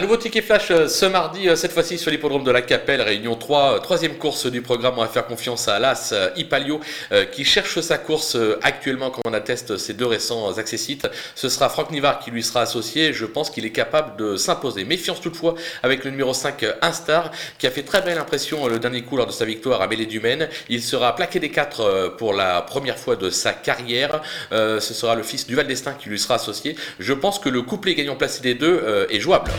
Un nouveau ticket flash euh, ce mardi, euh, cette fois-ci sur l'hippodrome de la Capelle, réunion 3, euh, troisième course du programme. On va faire confiance à Alas Ipalio qui cherche sa course actuellement, comme on atteste ses deux récents accessites. Ce sera Franck Nivard qui lui sera associé. Je pense qu'il est capable de s'imposer. Méfiance toutefois avec le numéro 5 Instar qui a fait très belle impression le dernier coup lors de sa victoire à Mêlée du Maine. Il sera plaqué des 4 pour la première fois de sa carrière. Ce sera le fils du Val d'Estaing qui lui sera associé. Je pense que le couplet gagnant placé des deux est jouable.